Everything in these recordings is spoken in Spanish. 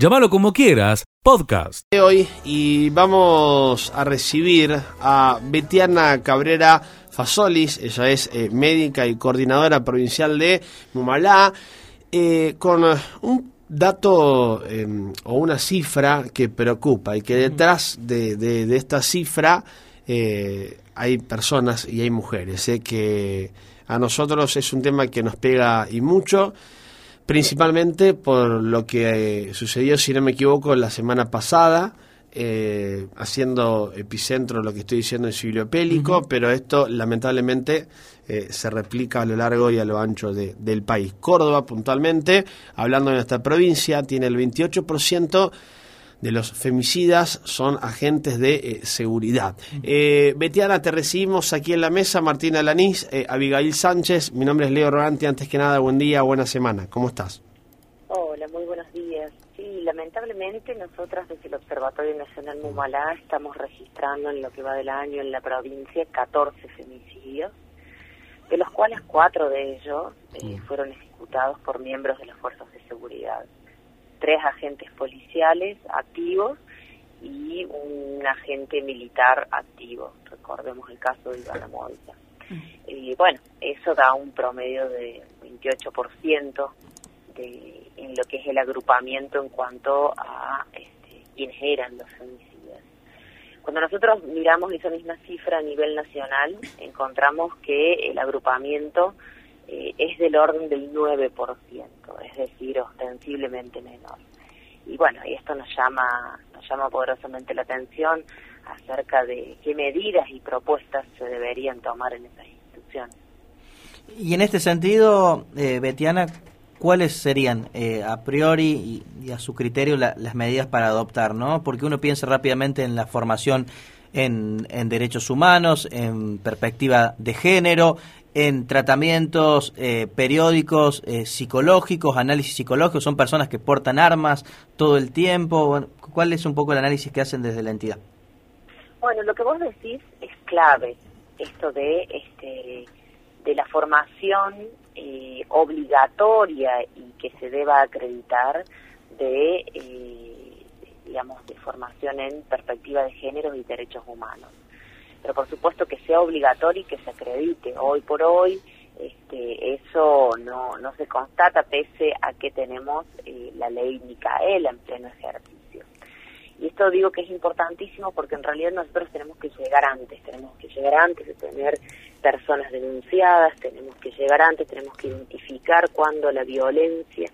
Llámalo como quieras, podcast. Hoy y vamos a recibir a Betiana Cabrera Fasolis, ella es eh, médica y coordinadora provincial de Mumalá, eh, con un dato em, o una cifra que preocupa y que detrás de, esta cifra eh, hay personas y hay mujeres, que a nosotros es un tema que nos pega y mucho principalmente por lo que eh, sucedió, si no me equivoco, la semana pasada, eh, haciendo epicentro lo que estoy diciendo en Sibilio Pélico, pero esto lamentablemente eh, se replica a lo largo y a lo ancho del país. Córdoba, puntualmente, hablando de nuestra provincia, tiene el 28% de los femicidas son agentes de eh, seguridad. Eh, Betiana, te recibimos aquí en la mesa, Martina Lanís, eh, Abigail Sánchez, mi nombre es Leo Roganti, antes que nada, buen día, buena semana, ¿cómo estás? Hola, muy buenos días. Sí, lamentablemente nosotras desde el Observatorio Nacional Mumalá estamos registrando en lo que va del año en la provincia 14 femicidios, de los cuales cuatro de ellos fueron ejecutados por miembros de las fuerzas de seguridad tres agentes policiales activos y un agente militar activo. Recordemos el caso de Ivana Monza. Mm. Y bueno, eso da un promedio de 28% de, en lo que es el agrupamiento en cuanto a este, quiénes eran los femicidas. Cuando nosotros miramos esa misma cifra a nivel nacional, encontramos que el agrupamiento eh, es del orden del 9%, es decir, ostensiblemente menor. Y bueno, y esto nos llama, nos llama poderosamente la atención acerca de qué medidas y propuestas se deberían tomar en estas instituciones. Y en este sentido, eh, Betiana, ¿cuáles serían eh, a priori y, a su criterio las medidas para adoptar? ¿no? Porque uno piensa rápidamente en la formación en, en derechos humanos, en perspectiva de género, en tratamientos eh, periódicos eh, psicológicos, análisis psicológicos, son personas que portan armas todo el tiempo. ¿Cuál es un poco el análisis que hacen desde la entidad? Bueno, lo que vos decís es clave, esto de, este, de la formación eh, obligatoria y que se deba acreditar de, digamos, de formación en perspectiva de género y derechos humanos pero por supuesto que sea obligatorio y que se acredite. Hoy por hoy este, eso no, no se constata pese a que tenemos eh, la ley Micaela en pleno ejercicio. Y esto digo que es importantísimo porque en realidad nosotros tenemos que llegar antes, tenemos que llegar antes de tener personas denunciadas, tenemos que llegar antes, tenemos que identificar cuando la violencia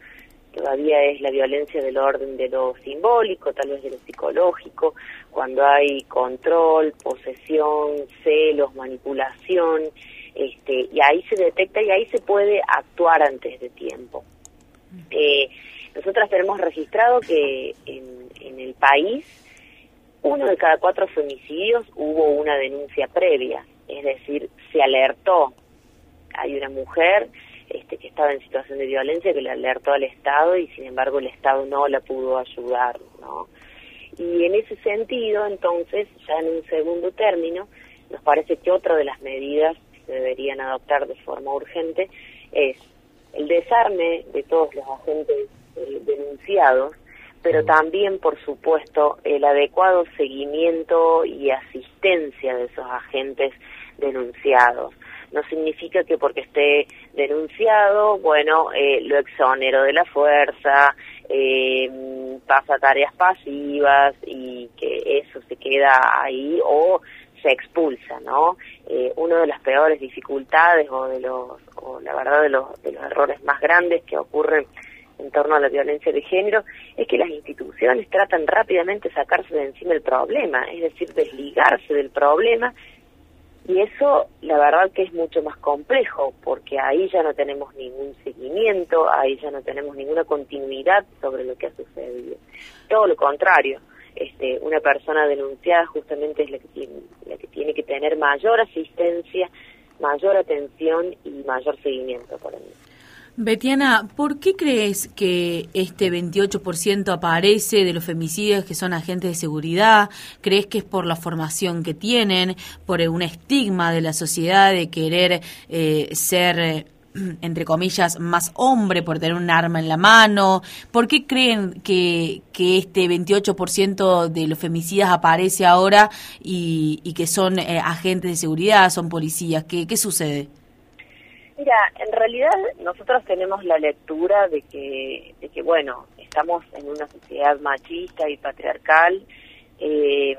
todavía es la violencia del orden de lo simbólico, tal vez de lo psicológico, cuando hay control, posesión, celos, manipulación, este, y ahí se detecta y ahí se puede actuar antes de tiempo. Eh, nosotras tenemos registrado que en, en el país uno de cada cuatro femicidios hubo una denuncia previa, es decir, se alertó. Hay una mujer este, que estaba en situación de violencia, que le alertó al Estado y sin embargo el Estado no la pudo ayudar, ¿no? Y en ese sentido, entonces, ya en un segundo término, nos parece que otra de las medidas que se deberían adoptar de forma urgente es el desarme de todos los agentes eh, denunciados, pero también, por supuesto, el adecuado seguimiento y asistencia de esos agentes denunciados no significa que porque esté denunciado, bueno, eh, lo exonero de la fuerza, eh, pasa tareas pasivas y que eso se queda ahí o se expulsa, ¿no? Eh, una de las peores dificultades o de los, o la verdad de los, de los errores más grandes que ocurren en torno a la violencia de género es que las instituciones tratan rápidamente de sacarse de encima el problema, es decir, desligarse del problema y eso, la verdad que es mucho más complejo, porque ahí ya no tenemos ningún seguimiento, ahí ya no tenemos ninguna continuidad sobre lo que ha sucedido. Todo lo contrario, este, una persona denunciada justamente es la que tiene, la que tiene que tener mayor asistencia, mayor atención y mayor seguimiento por mí. Betiana, ¿por qué crees que este 28% aparece de los femicidios que son agentes de seguridad? ¿Crees que es por la formación que tienen, por un estigma de la sociedad de querer eh, ser entre comillas, más hombre por tener un arma en la mano? ¿Por qué creen que, que este 28% de los femicidas aparece ahora y, y que son eh, agentes de seguridad, son policías? ¿Qué, qué sucede? Mira, en realidad nosotros tenemos la lectura de que, de que bueno, estamos en una sociedad machista y patriarcal eh,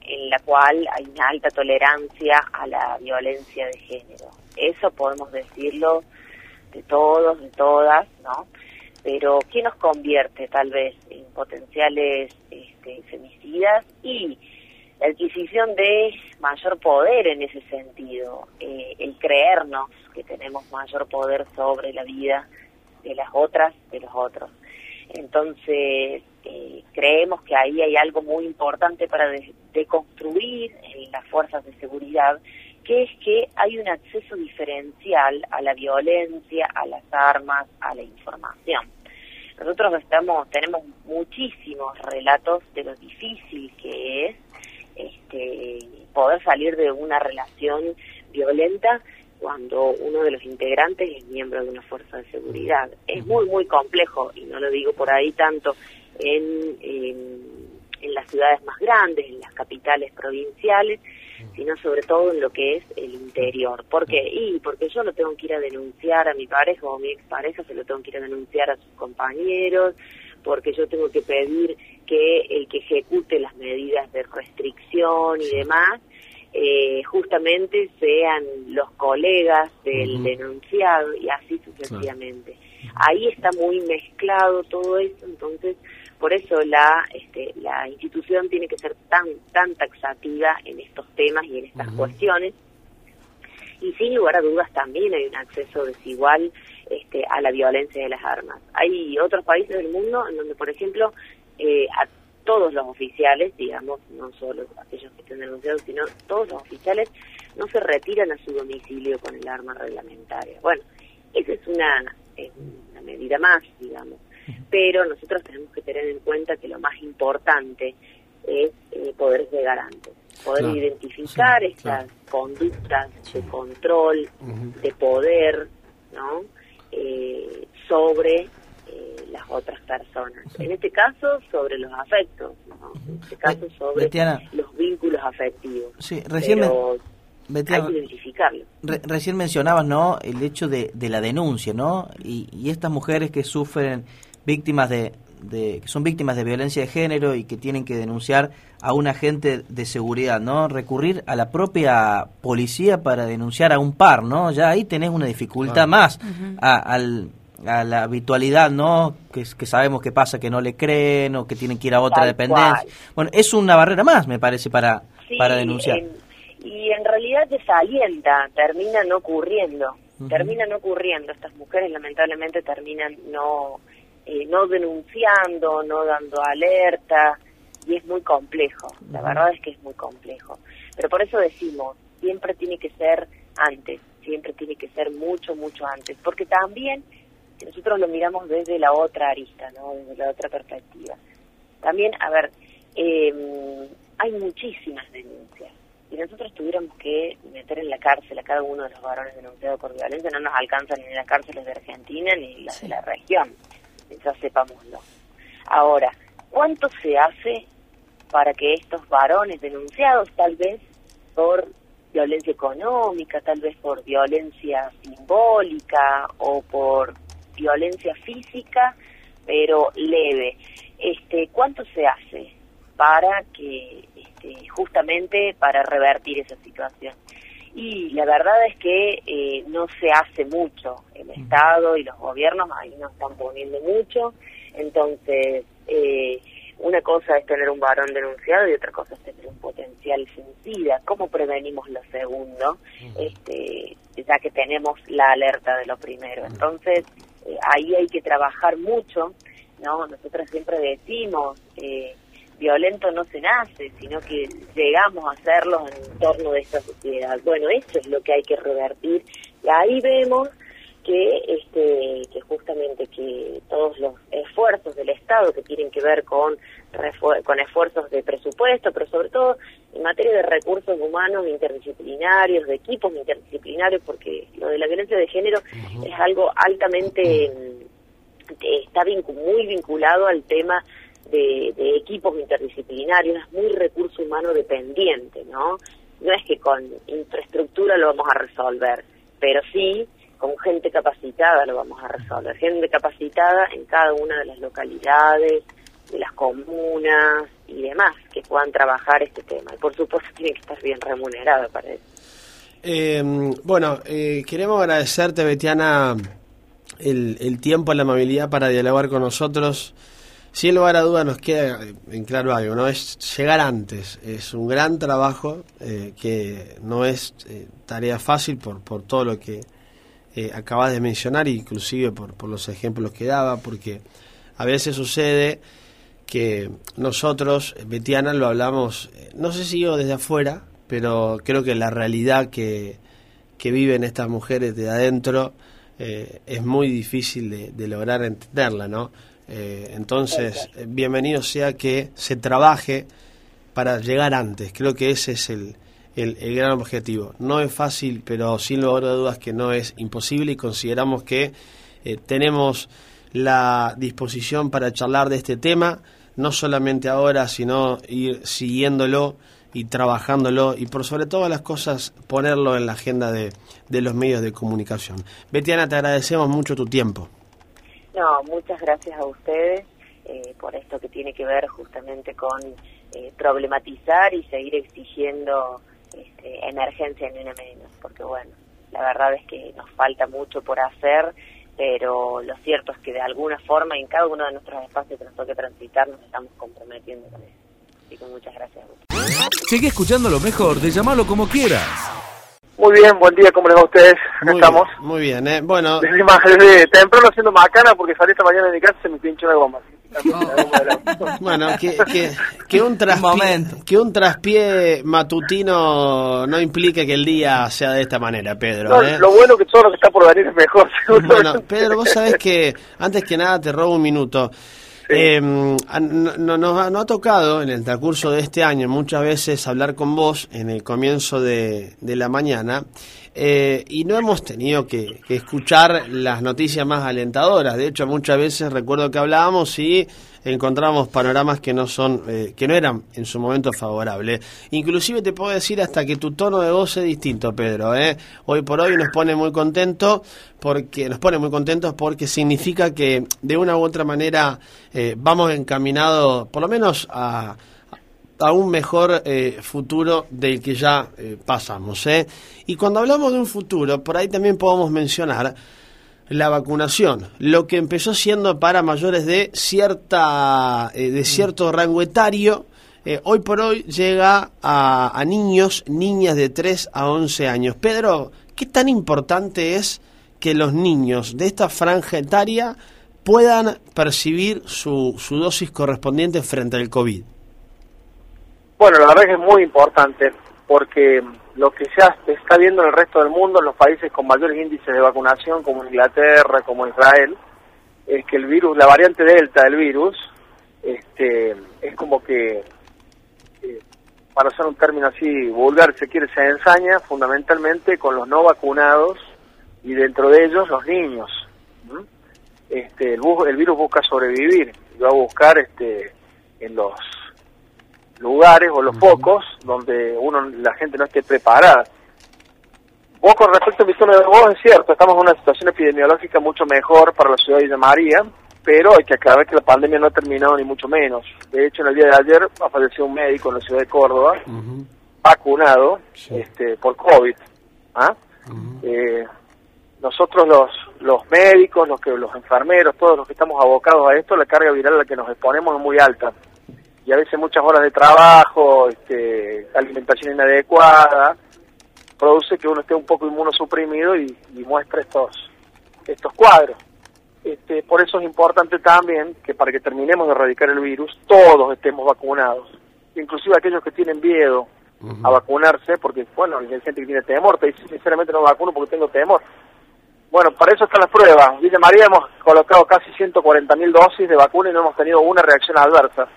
en la cual hay una alta tolerancia a la violencia de género. Eso podemos decirlo de todos, de todas, ¿no? Pero ¿qué nos convierte tal vez en potenciales este, femicidas? Y la adquisición de mayor poder en ese sentido, eh, el creernos que tenemos mayor poder sobre la vida de las otras, de los otros. Entonces, eh, creemos que ahí hay algo muy importante para deconstruir en las fuerzas de seguridad, que es que hay un acceso diferencial a la violencia, a las armas, a la información. Nosotros estamos, tenemos muchísimos relatos de lo difícil que es poder salir de una relación violenta cuando uno de los integrantes es miembro de una fuerza de seguridad. Es muy, muy complejo, y no lo digo por ahí tanto en, en, las ciudades más grandes, en las capitales provinciales, sino sobre todo en lo que es el interior. ¿Por qué? Y porque yo lo tengo que ir a denunciar a mi pareja o a mi expareja, se lo tengo que ir a denunciar a sus compañeros, porque yo tengo que pedir que el que ejecute las medidas de restricción y demás eh, justamente sean los colegas del denunciado y así sucesivamente. Ahí está muy mezclado todo eso, entonces por eso la este, la institución tiene que ser tan tan taxativa en estos temas y en estas cuestiones y sin lugar a dudas también hay un acceso desigual este, a la violencia de las armas. Hay otros países del mundo en donde, por ejemplo, eh, a todos los oficiales, digamos, no solo aquellos que estén denunciados, sino todos los oficiales no se retiran a su domicilio con el arma reglamentaria. Bueno, esa es una, una medida más, digamos, pero nosotros tenemos que tener en cuenta que lo más importante es eh, poder llegar antes, poder identificar estas conductas de control, de poder, ¿no? Eh, sobre las otras personas. En este caso, sobre los afectos, en este caso, sobre los vínculos afectivos. Sí, recién hay que identificarlo. recién mencionabas, ¿no? El hecho de, de la denuncia, ¿no? Y, y, estas mujeres que sufren víctimas de, de, que son víctimas de violencia de género y que tienen que denunciar a un agente de seguridad, ¿no? Recurrir a la propia policía para denunciar a un par, ¿no? Ya ahí tenés una dificultad más a, al, a la habitualidad, ¿no? Que, que, sabemos que pasa que no le creen o que tienen que ir a otra dependencia. Bueno, es una barrera más, me parece, para, para denunciar. y en realidad desalienta, termina no ocurriendo, termina no ocurriendo. Estas mujeres lamentablemente terminan no eh, no denunciando, no dando alerta, y es muy complejo, la verdad es que es muy complejo. Pero por eso decimos, siempre tiene que ser antes, siempre tiene que ser mucho, mucho antes, porque también nosotros lo miramos desde la otra arista, ¿no? desde la otra perspectiva. También, a ver, eh, hay muchísimas denuncias. Si nosotros tuviéramos que meter en la cárcel a cada uno de los varones denunciados por violencia, no nos alcanzan ni las cárceles de Argentina ni las de la región ya sepámoslo. Ahora, ¿cuánto se hace para que estos varones denunciados, tal vez por violencia económica, tal vez por violencia simbólica o por violencia física, pero leve, este, ¿cuánto se hace para que este, justamente para revertir esa situación? Y la verdad es que eh, no se hace mucho. El Estado y los gobiernos ahí no están poniendo mucho. Entonces, eh, una cosa es tener un varón denunciado y otra cosa es tener un potencial femicida. ¿Cómo prevenimos lo segundo? este, ya que tenemos la alerta de lo primero. Entonces, ahí hay que trabajar mucho. no Nosotros siempre decimos... Eh, violento no se nace, sino que llegamos a hacerlo en torno de esta sociedad. Bueno, esto es lo que hay que revertir y ahí vemos que este que justamente que todos los esfuerzos del Estado que tienen que ver con con esfuerzos de presupuesto, pero sobre todo en materia de recursos humanos interdisciplinarios, de equipos interdisciplinarios, porque lo de la violencia de género es algo altamente, está muy vinculado al tema de, equipos interdisciplinarios, es muy recurso humano dependiente, ¿no? No es que con infraestructura lo vamos a resolver, pero sí con gente capacitada lo vamos a resolver, gente capacitada en cada una de las localidades, de las comunas y demás que puedan trabajar este tema. Y por supuesto tiene que estar bien remunerado para eso. Eh, bueno, eh, queremos agradecerte, Betiana, el, el tiempo, la amabilidad para dialogar con nosotros. Sin lugar a duda nos queda en claro algo, ¿no? Es llegar antes. Es un gran trabajo eh, que no es tarea fácil por, por todo lo que acabas de mencionar, inclusive por, por los ejemplos que daba, porque a veces sucede que nosotros, Betiana, lo hablamos, eh, no sé si yo desde afuera, pero creo que la realidad que, que viven estas mujeres de adentro eh, es muy difícil de, lograr entenderla, ¿no? Eh, entonces, bienvenido sea que se trabaje para llegar antes. Creo que ese es el, el, el, gran objetivo. No es fácil, pero sin lugar a dudas que no es imposible y consideramos que tenemos la disposición para charlar de este tema no solamente ahora, sino ir siguiéndolo y trabajándolo y por sobre todas las cosas ponerlo en la agenda de, los medios de comunicación. Betiana, te agradecemos mucho tu tiempo. No, muchas gracias a ustedes eh, por esto que tiene que ver justamente con eh, problematizar y seguir exigiendo este, emergencia en una menos, porque bueno, la verdad es que nos falta mucho por hacer pero lo cierto es que de alguna forma en cada uno de nuestros espacios que nos toque transitar nos estamos comprometiendo con eso. Así que muchas gracias. Sigue escuchando lo mejor de llamarlo como quieras. Muy bien, buen día, ¿cómo les va a ustedes? Muy estamos? Bien, muy bien, ¿eh? Bueno... Desde, desde temprano haciendo macana porque salí esta mañana de mi casa y se me pinchó la goma. Bueno, que, que, un traspié, que un traspié matutino no implique que el día sea de esta manera, Pedro. ¿eh? Lo bueno que todo lo que está por venir es mejor. Bueno, Pedro, vos sabés que antes que nada te robo un minuto. Eh, no, nos ha, ha tocado en el transcurso de este año muchas veces hablar con vos en el comienzo de, de la mañana eh, y no hemos tenido que, escuchar las noticias más alentadoras. De hecho, muchas veces recuerdo que hablábamos y encontramos panoramas que no son, eh, que no eran en su momento favorables. Inclusive te puedo decir hasta que tu tono de voz es distinto, Pedro. ¿eh? Hoy por hoy nos pone muy contentos porque nos pone muy contentos porque significa que de una u otra manera vamos encaminados, por lo menos a a un mejor eh, futuro del que ya eh, pasamos. ¿eh? Y cuando hablamos de un futuro, por ahí también podemos mencionar la vacunación, lo que empezó siendo para mayores de cierta de cierto rango etario, hoy por hoy llega a, a, niños, niñas de 3 a 11 años. Pedro, ¿qué tan importante es que los niños de esta franja etaria puedan percibir su, su dosis correspondiente frente al COVID? Bueno, la verdad que es muy importante porque lo que se está viendo en el resto del mundo, en los países con mayores índices de vacunación, como Inglaterra, como Israel, es que el virus, la variante delta del virus, este, es como que, eh, para usar un término así vulgar, se quiere, se ensaña fundamentalmente con los no vacunados y dentro de ellos los niños. Este, el, el virus busca sobrevivir va a buscar este, en los lugares o los focos donde uno la gente no esté preparada. Vos con respecto a mi tono de voz es cierto, estamos en una situación epidemiológica mucho mejor para la ciudad de María, pero hay que aclarar que la pandemia no ha terminado ni mucho menos. De hecho, en el día de ayer apareció un médico en la ciudad de Córdoba, vacunado este, por COVID. ¿ah? eh, nosotros los, los médicos, los que los enfermeros, todos los que estamos abocados a esto, la carga viral a la que nos exponemos es muy alta y a veces muchas horas de trabajo, este, alimentación inadecuada, produce que uno esté un poco inmunosuprimido y, y muestre estos, estos cuadros. Este, por eso es importante también que para que terminemos de erradicar el virus, todos estemos vacunados, inclusive aquellos que tienen miedo a vacunarse, porque, bueno, hay gente que tiene temor, te dice, sinceramente no vacuno porque tengo temor. Bueno, para eso están las pruebas. Villa María hemos colocado casi 140.000 dosis de vacuna y no hemos tenido una reacción adversa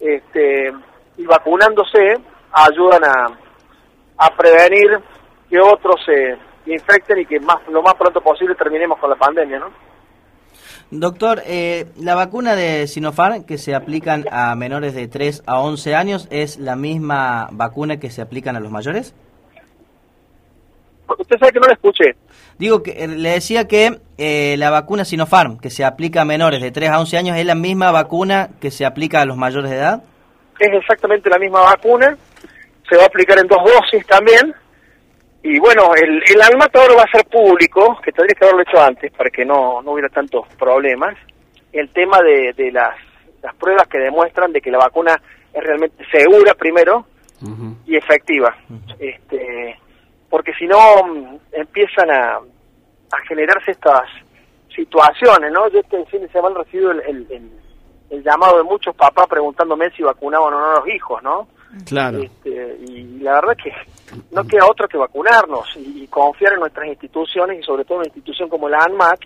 este, y vacunándose ayudan a, a prevenir que otros se infecten y que más lo más pronto posible terminemos con la pandemia, ¿no? Doctor, eh, la vacuna de Sinopharm que se aplican a menores de 3 a 11 años es la misma vacuna que se aplican a los mayores? Usted sabe que no la escuché. Digo que eh, le decía que eh, la vacuna Sinopharm que se aplica a menores de 3 a 11 años es la misma vacuna que se aplica a los mayores de edad. Es exactamente la misma vacuna, se va a aplicar en dos dosis también. Y bueno, el, el ahora va a ser público, que tendría que haberlo hecho antes para que no, no hubiera tantos problemas. El tema de, de las, las pruebas que demuestran de que la vacuna es realmente segura primero y efectiva. este Porque si no mm, empiezan a, a generarse estas situaciones, ¿no? Yo este fin de semana recibido el, el, el, llamado de muchos papás preguntándome si vacunaban o no a los hijos, ¿no? Claro. Este, y la verdad que no queda otro que vacunarnos y, confiar en nuestras instituciones y sobre todo en una institución como la ANMAT,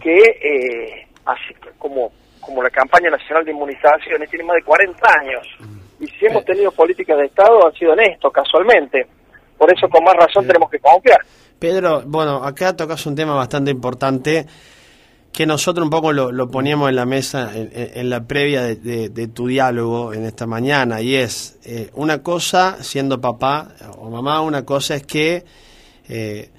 que eh, así como, como la campaña nacional de inmunizaciones tiene más de 40 años. Y si hemos tenido políticas de Estado han sido en esto, casualmente. Por eso con más razón tenemos que confiar. Pedro, bueno, acá tocas un tema bastante importante que nosotros un poco lo, poníamos en la mesa en, la previa de, tu diálogo en esta mañana y es eh, una cosa siendo papá o mamá una cosa es que eh,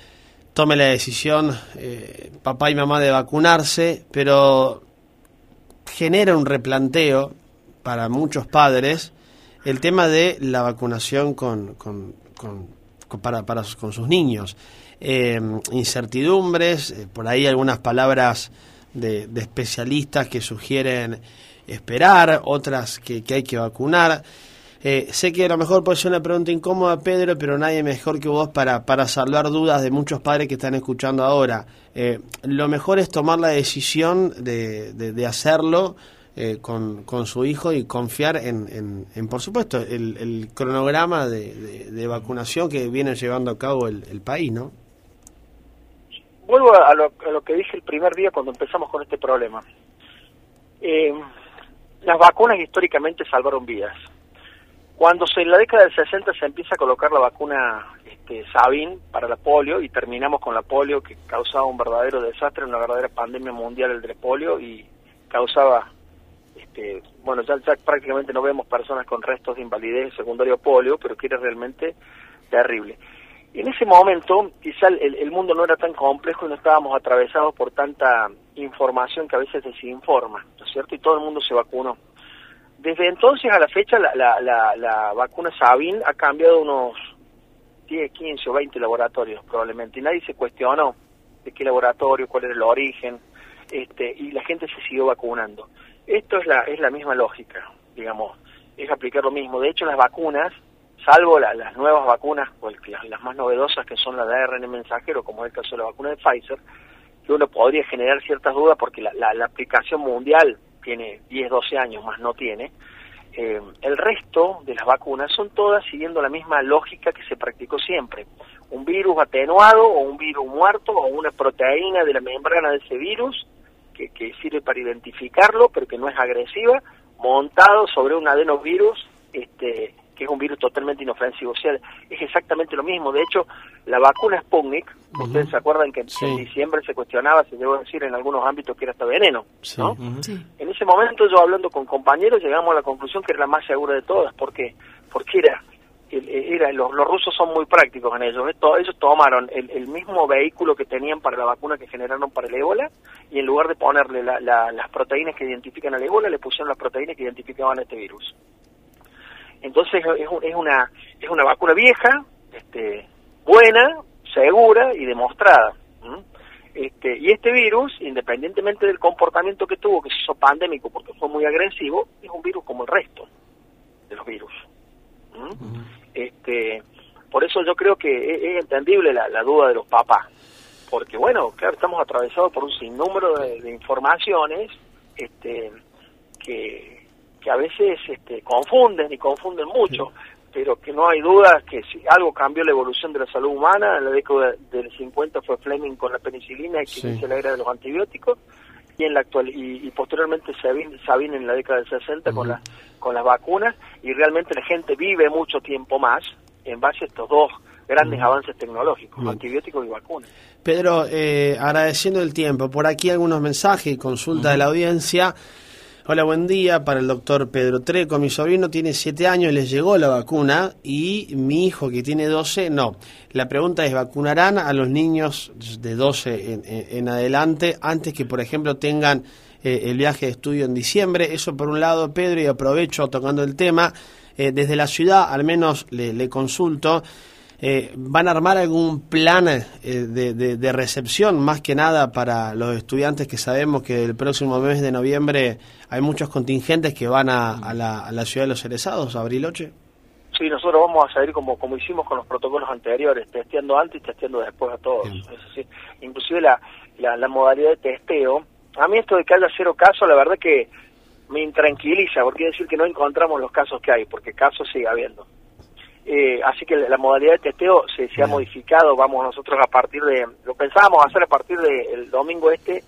tome la decisión eh, papá y mamá de vacunarse pero genera un replanteo para muchos padres el tema de la vacunación con, con, para, para, con sus niños eh, incertidumbres, eh, por ahí algunas palabras de, especialistas que sugieren esperar, otras que, hay que vacunar. Eh, sé que a lo mejor puede ser una pregunta incómoda, Pedro, pero nadie mejor que vos para, para salvar dudas de muchos padres que están escuchando ahora. lo mejor es tomar la decisión de, de, hacerlo con, con, su hijo y confiar en, en, por supuesto, el, cronograma de, vacunación que viene llevando a cabo el, el país, ¿no? vuelvo a lo, que dije el primer día cuando empezamos con este problema. Eh, las vacunas históricamente salvaron vidas. Cuando se, en la década del 60 se empieza a colocar la vacuna este, Sabin para la polio y terminamos con la polio que causaba un verdadero desastre, una verdadera pandemia mundial el de polio y causaba, este, bueno, ya, ya prácticamente no vemos personas con restos de invalidez secundario polio, pero que era realmente terrible en ese momento quizá el, mundo no era tan complejo y no estábamos atravesados por tanta información que a veces desinforma, ¿no es cierto? Y todo el mundo se vacunó. Desde entonces a la fecha la, la, la, vacuna Sabin ha cambiado unos 10, 15 o 20 laboratorios probablemente y nadie se cuestionó de qué laboratorio, cuál era el origen, este, y la gente se siguió vacunando. Esto es la, es la misma lógica, digamos, es aplicar lo mismo. De hecho, las vacunas salvo las nuevas vacunas, pues, las, más novedosas que son las de ARN mensajero, como es el caso de la vacuna de Pfizer, que uno podría generar ciertas dudas porque la, aplicación mundial tiene 10, 12 años, más no tiene. Eh, el resto de las vacunas son todas siguiendo la misma lógica que se practicó siempre. Un virus atenuado o un virus muerto o una proteína de la membrana de ese virus que, que sirve para identificarlo, pero que no es agresiva, montado sobre un adenovirus este, que es un virus totalmente inofensivo. O sea, es exactamente lo mismo. De hecho, la vacuna Sputnik, ustedes se acuerdan que en diciembre se cuestionaba, se debo decir en algunos ámbitos que era hasta veneno, ¿no? En ese momento yo hablando con compañeros llegamos a la conclusión que era la más segura de todas. ¿Por qué? Porque era era, los, los, rusos son muy prácticos en ello. Ellos tomaron el, mismo vehículo que tenían para la vacuna que generaron para el ébola y en lugar de ponerle las proteínas que identifican al ébola, le pusieron las proteínas que identificaban a este virus. Entonces es, es, una es una vacuna vieja, este, buena, segura y demostrada. Este, y este virus, independientemente del comportamiento que tuvo, que se hizo pandémico porque fue muy agresivo, es un virus como el resto de los virus. Este, por eso yo creo que es, entendible la, duda de los papás, porque bueno, claro, estamos atravesados por un sinnúmero de, de informaciones este, que, que a veces este, confunden y confunden mucho, pero que no hay duda que si algo cambió la evolución de la salud humana, en la década del 50 fue Fleming con la penicilina y que inició la era de los antibióticos, y en la actual y, posteriormente Sabin, Sabin en la década del 60 con la, con las vacunas y realmente la gente vive mucho tiempo más en base a estos dos grandes avances tecnológicos, antibióticos y vacunas. Pedro, eh, agradeciendo el tiempo, por aquí algunos mensajes y consulta de la audiencia. Hola, buen día para el doctor Pedro Treco. Mi sobrino tiene 7 años, les llegó la vacuna y mi hijo que tiene 12, no. La pregunta es, ¿vacunarán a los niños de 12 en, adelante antes que, por ejemplo, tengan eh, el viaje de estudio en diciembre? Eso por un lado, Pedro, y aprovecho tocando el tema. Eh, desde la ciudad, al menos le consulto, eh, ¿Van a armar algún plan eh, de, recepción, más que nada para los estudiantes que sabemos que el próximo mes de noviembre hay muchos contingentes que van a, la, ciudad de los Cerezados, a Briloche? Sí, nosotros vamos a salir como, como hicimos con los protocolos anteriores, testeando antes y testeando después a todos. inclusive la, la, modalidad de testeo, a mí esto de que haya cero casos, la verdad que me intranquiliza, porque quiere decir que no encontramos los casos que hay, porque casos sigue habiendo. Eh, así que la modalidad de testeo se, se ha modificado, vamos nosotros a partir de, lo pensábamos hacer a partir del domingo este,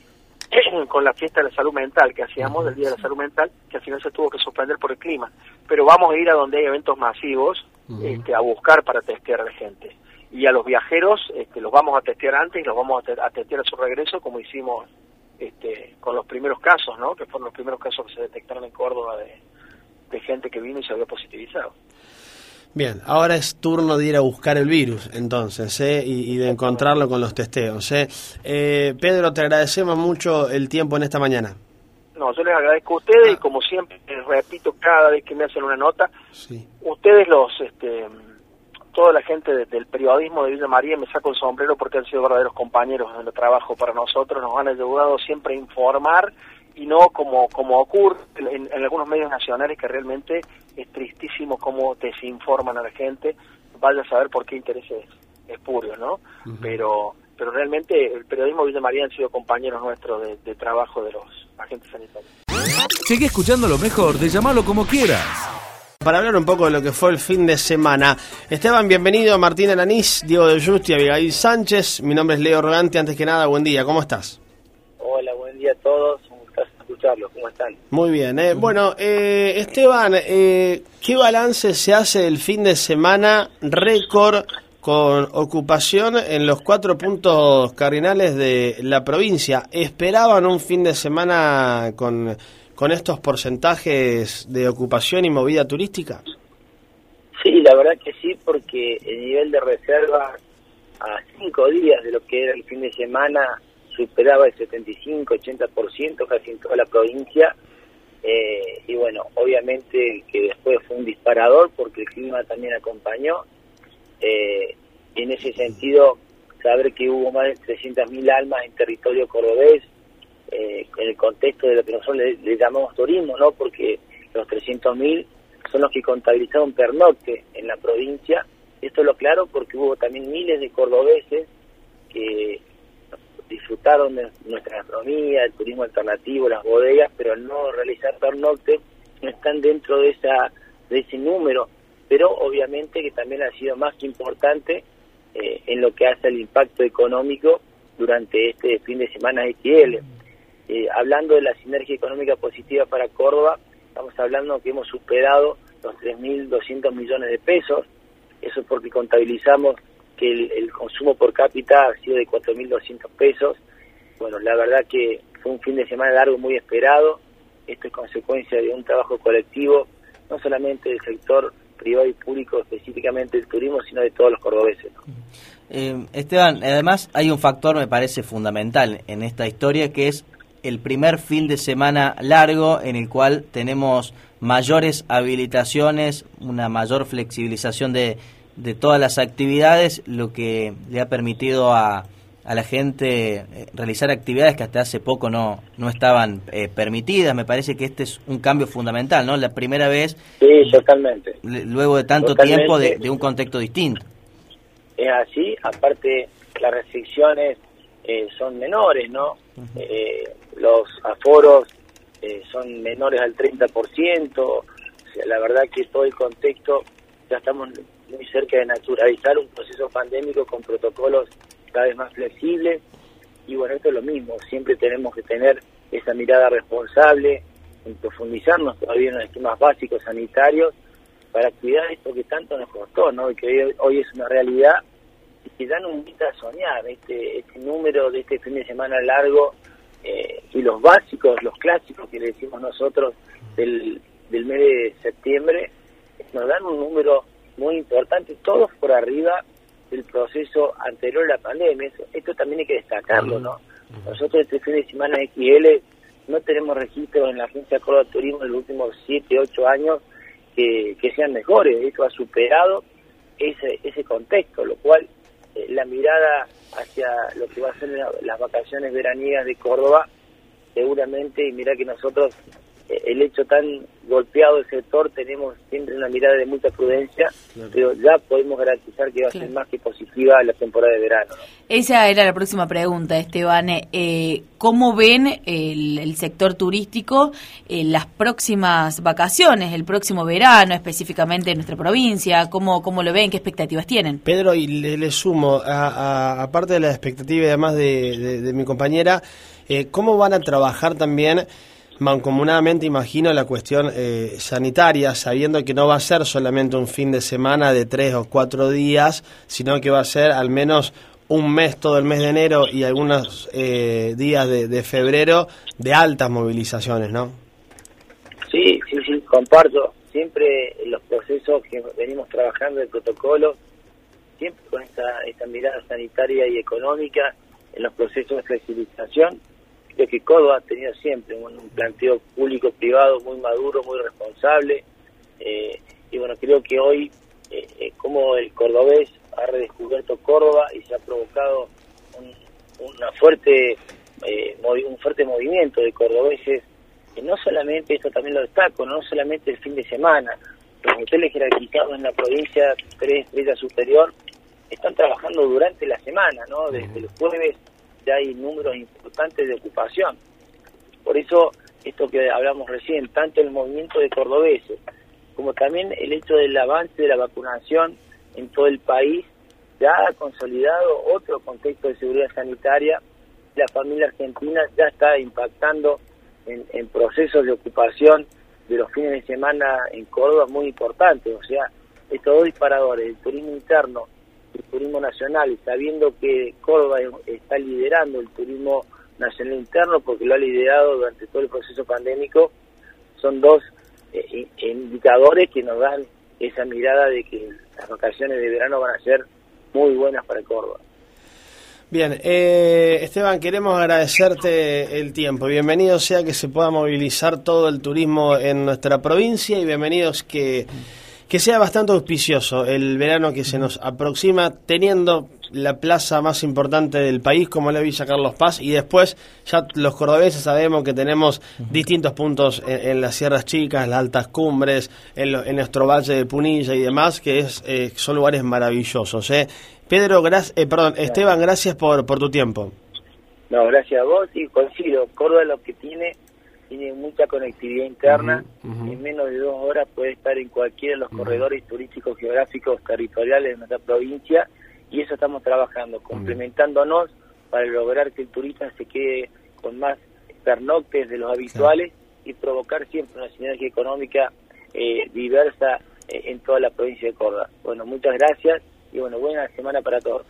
con la fiesta de la salud mental que hacíamos, del Día de la Salud Mental, que al final se tuvo que suspender por el clima. Pero vamos a ir a donde hay eventos masivos este, a buscar para testear a la gente. Y a los viajeros este, los vamos a testear antes y los vamos a, testear a su regreso, como hicimos este, con los primeros casos, ¿no? que fueron los primeros casos que se detectaron en Córdoba de, de gente que vino y se había positivizado. Bien, ahora es turno de ir a buscar el virus, entonces, ¿eh? y, de encontrarlo con los testeos. ¿eh? ¿eh? Pedro, te agradecemos mucho el tiempo en esta mañana. No, yo les agradezco a ustedes y ah. como siempre les repito cada vez que me hacen una nota, ustedes los, este, toda la gente del periodismo de Villa María me saco el sombrero porque han sido verdaderos compañeros en el trabajo para nosotros, nos han ayudado siempre a informar y no como, como ocurre en, algunos medios nacionales que realmente es tristísimo cómo desinforman a la gente, vaya a saber por qué intereses espurios, ¿no? Pero pero realmente el periodismo Villa María han sido compañeros nuestros de, trabajo de los agentes sanitarios. Sigue escuchando lo mejor de llamarlo como quieras. Para hablar un poco de lo que fue el fin de semana. Esteban, bienvenido. Martín Alanís, Diego de Justi, Abigail Sánchez. Mi nombre es Leo Rogante. Antes que nada, buen día. ¿Cómo estás? Hola, buen día a todos. ¿cómo están? Muy bien, eh. bueno, eh, Esteban, eh, ¿qué balance se hace del fin de semana récord con ocupación en los cuatro puntos cardinales de la provincia? ¿Esperaban un fin de semana con, con estos porcentajes de ocupación y movida turística? Sí, la verdad que sí, porque el nivel de reserva a cinco días de lo que era el fin de semana superaba el 75-80% casi en toda la provincia. Eh, y bueno, obviamente que después fue un disparador porque el clima también acompañó. Eh, en ese sentido, saber que hubo más de 300.000 almas en territorio cordobés, eh, en el contexto de lo que nosotros le, llamamos turismo, ¿no? porque los 300.000 son los que contabilizaron pernocte en la provincia. Esto lo claro porque hubo también miles de cordobeses que disfrutaron de nuestra gastronomía, el turismo alternativo, las bodegas, pero no realizar pernocte no están dentro de esa de ese número, pero obviamente que también ha sido más que importante eh, en lo que hace al impacto económico durante este fin de semana XL. Eh, hablando de la sinergia económica positiva para Córdoba, estamos hablando que hemos superado los 3.200 millones de pesos, eso porque contabilizamos que el, consumo por cápita ha sido de 4.200 pesos. Bueno, la verdad que fue un fin de semana largo muy esperado. Esto es consecuencia de un trabajo colectivo, no solamente del sector privado y público, específicamente del turismo, sino de todos los cordobeses. Eh, Esteban, además hay un factor, me parece fundamental en esta historia, que es el primer fin de semana largo en el cual tenemos mayores habilitaciones, una mayor flexibilización de, de todas las actividades, lo que le ha permitido a, a la gente eh, realizar actividades que hasta hace poco no, no estaban eh, permitidas. Me parece que este es un cambio fundamental, ¿no? La primera vez. Sí, totalmente. Luego de tanto tiempo de, un contexto distinto. Es así, aparte las restricciones eh, son menores, ¿no? Los aforos son menores al 30%. O la verdad que todo el contexto ya estamos muy cerca de naturalizar un proceso pandémico con protocolos cada vez más flexibles. Y bueno, esto es lo mismo, siempre tenemos que tener esa mirada responsable, en profundizarnos todavía en los esquemas básicos sanitarios para cuidar esto que tanto nos costó, ¿no? Y que hoy, es una realidad y que ya nos invita a soñar este, este número de este fin de semana largo eh, y los básicos, los clásicos que le decimos nosotros del, del mes de septiembre, nos dan un número muy importante, todos por arriba del proceso anterior a la pandemia. Esto, también hay que destacarlo, ¿no? Nosotros este fin de semana XL no tenemos registros en la Agencia de Córdoba Turismo en los últimos 7, 8 años que, sean mejores. Esto ha superado ese, ese contexto, lo cual eh, la mirada hacia lo que va a ser las vacaciones veraniegas de Córdoba, seguramente, y mira que nosotros el hecho tan golpeado del sector, tenemos siempre una mirada de mucha prudencia, pero ya podemos garantizar que va a ser más que positiva la temporada de verano. Esa era la próxima pregunta, Esteban. Eh, ¿Cómo ven el, sector turístico en las próximas vacaciones, el próximo verano, específicamente en nuestra provincia? ¿Cómo, cómo lo ven? ¿Qué expectativas tienen? Pedro, y le, sumo, aparte de la expectativa y además de, mi compañera, eh, ¿cómo van a trabajar también? Mancomunadamente imagino la cuestión eh, sanitaria, sabiendo que no va a ser solamente un fin de semana de tres o cuatro días, sino que va a ser al menos un mes, todo el mes de enero y algunos eh, días de, febrero de altas movilizaciones, ¿no? Sí, sí, sí, comparto. Siempre los procesos que venimos trabajando, el protocolo, siempre con esta, esta mirada sanitaria y económica en los procesos de flexibilización que Córdoba ha tenido siempre un, planteo público-privado muy maduro, muy responsable. Eh, y bueno, creo que hoy, eh, eh, como el cordobés ha redescubierto Córdoba y se ha provocado un, una fuerte, un fuerte movimiento de cordobeses, que no solamente, esto también lo destaco, no solamente el fin de semana, los hoteles jerarquizados en la provincia 3 Estrella Superior están trabajando durante la semana, ¿no? Desde el jueves hay números importantes de ocupación. Por eso, esto que hablamos recién, tanto el movimiento de cordobeses como también el hecho del avance de la vacunación en todo el país, ya ha consolidado otro contexto de seguridad sanitaria. La familia argentina ya está impactando en, procesos de ocupación de los fines de semana en Córdoba muy importantes. O sea, estos dos disparadores, el turismo interno turismo nacional, sabiendo que Córdoba está liderando el turismo nacional interno porque lo ha liderado durante todo el proceso pandémico, son dos eh, indicadores que nos dan esa mirada de que las vacaciones de verano van a ser muy buenas para Córdoba. Bien, eh, Esteban, queremos agradecerte el tiempo. Bienvenido sea que se pueda movilizar todo el turismo en nuestra provincia y bienvenidos que que sea bastante auspicioso el verano que se nos aproxima, teniendo la plaza más importante del país como la Villa Carlos Paz y después ya los cordobeses sabemos que tenemos distintos puntos en, las sierras chicas, las altas cumbres, en, nuestro valle de Punilla y demás que es eh, son lugares maravillosos. ¿eh? Pedro, eh, perdón, Esteban, gracias por, por tu tiempo. No, gracias a vos y coincido, Córdoba lo que tiene tiene mucha conectividad interna, en menos de dos horas puede estar en cualquiera de los corredores turísticos geográficos territoriales de nuestra provincia y eso estamos trabajando, complementándonos para lograr que el turista se quede con más pernoctes de los habituales y provocar siempre una sinergia económica eh, diversa eh, en toda la provincia de Córdoba. Bueno, muchas gracias y bueno, buena semana para todos.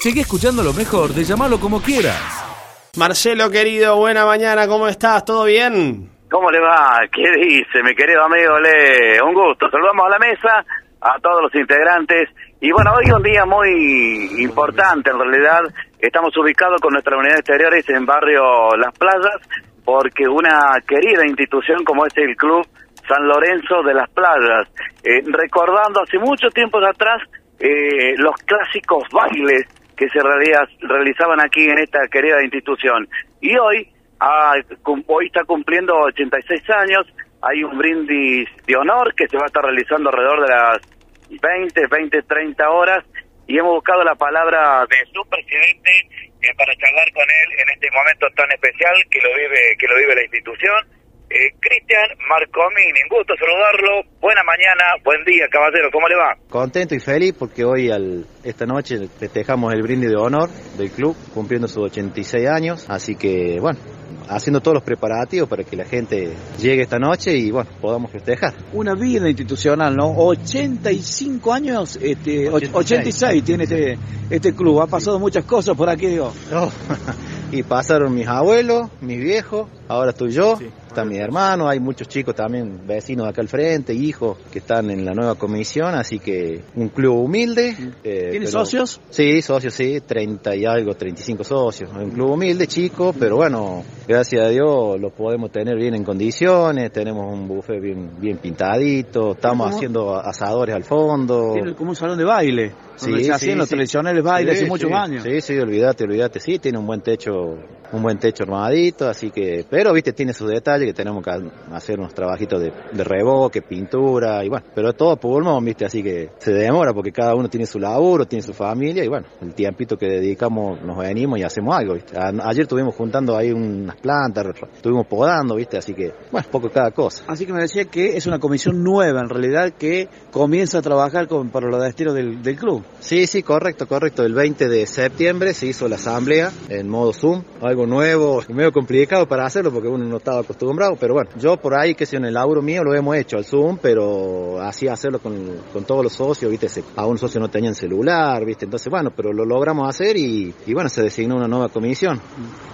Sigue escuchando lo mejor de llamarlo como quieras. Marcelo, querido, buena mañana, ¿cómo estás? ¿Todo bien? ¿Cómo le va? ¿Qué dice, mi querido amigo Le? Un gusto. Saludamos a la mesa, a todos los integrantes. Y bueno, hoy es un día muy importante, en realidad. Estamos ubicados con nuestra unidad de exteriores en barrio Las Playas, porque una querida institución como es el Club San Lorenzo de las Playas, eh, recordando hace mucho tiempo atrás eh, los clásicos bailes que se realizaban aquí en esta querida institución. Y hoy, ah, hoy está cumpliendo 86 años, hay un brindis de honor que se va a estar realizando alrededor de las 20, 20, 30 horas. Y hemos buscado la palabra de su presidente eh, para charlar con él en este momento tan especial que lo vive que lo vive la institución eh, Cristian Marcomini, un gusto saludarlo. Buena mañana, buen día, caballero, ¿cómo le va? Contento y feliz porque hoy, al, esta noche, festejamos el brindis de honor del club, cumpliendo sus 86 años. Así que, bueno, haciendo todos los preparativos para que la gente llegue esta noche y bueno, podamos festejar. Una vida institucional, ¿no? 85 años, este, 86, 86 tiene este, este club. Ha pasado muchas cosas por aquí, digo. Oh, y pasaron mis abuelos, mis viejos, ahora estoy yo, sí. Está mi hermano, hay muchos chicos también, vecinos acá al frente, hijos, que están en la nueva comisión, así que un club humilde. Eh, ¿Tiene socios? Sí, socios, sí, 30 y algo, 35 socios. Un club humilde, chico, pero bueno, gracias a Dios lo podemos tener bien en condiciones, tenemos un buffet bien, bien pintadito, estamos haciendo asadores al fondo. Tiene como un salón de baile. Sí, sí, los tradicionales bailes sí, hace muchos años. Sí, sí, olvídate, olvídate. Sí, tiene un buen techo, un buen techo armadito, así que, pero viste, tiene sus detalles que tenemos que hacer unos trabajitos de, de revoque, pintura y bueno, pero todo pulmón, viste, así que se demora porque cada uno tiene su laburo, tiene su familia y bueno, el tiempito que dedicamos nos venimos y hacemos algo, viste. A, ayer estuvimos juntando ahí unas plantas, estuvimos podando, viste, así que, bueno, poco cada cosa. Así que me decía que es una comisión nueva en realidad que comienza a trabajar con, para los destinos del, del club. Sí, sí, correcto, correcto. El 20 de septiembre se hizo la asamblea en modo Zoom, algo nuevo, medio complicado para hacerlo porque uno no estaba acostumbrado, pero bueno, yo por ahí, que sé, en el laburo mío lo hemos hecho al Zoom, pero así hacerlo con, con todos los socios, viste, a un socio no tenían celular, viste, entonces bueno, pero lo logramos hacer y, y bueno, se designó una nueva comisión,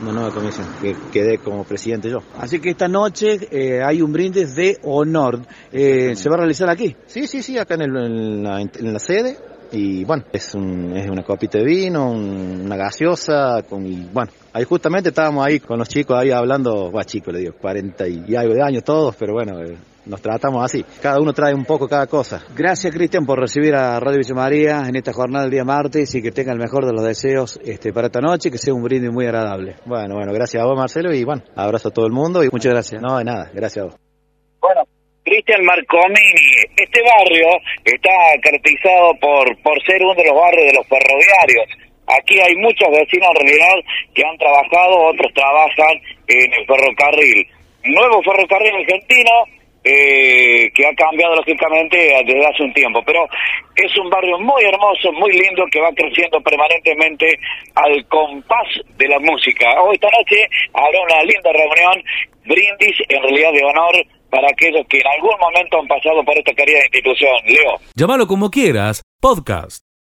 una nueva comisión, que quedé como presidente yo. Así que esta noche eh, hay un brindis de honor, eh, ¿se va a realizar aquí? Sí, sí, sí, acá en, el, en, la, en la sede, y bueno, es, un, es una copita de vino, un, una gaseosa, con, y bueno, ahí justamente estábamos ahí con los chicos ahí hablando, va chicos, le digo, 40 y algo de años todos, pero bueno, eh, nos tratamos así, cada uno trae un poco cada cosa. Gracias Cristian por recibir a Radio Villa María en esta jornada del día martes y que tenga el mejor de los deseos este, para esta noche, que sea un brindis muy agradable. Bueno, bueno, gracias a vos Marcelo y bueno, abrazo a todo el mundo y muchas gracias. No, de nada, gracias a vos. Cristian Marcomini, este barrio está caracterizado por, por ser uno de los barrios de los ferroviarios. Aquí hay muchos vecinos en realidad que han trabajado, otros trabajan en el ferrocarril. Nuevo ferrocarril argentino eh, que ha cambiado lógicamente desde hace un tiempo, pero es un barrio muy hermoso, muy lindo, que va creciendo permanentemente al compás de la música. Hoy esta noche habrá una linda reunión, brindis en realidad de honor para aquellos que en algún momento han pasado por esta querida institución. Leo. Llámalo como quieras, podcast.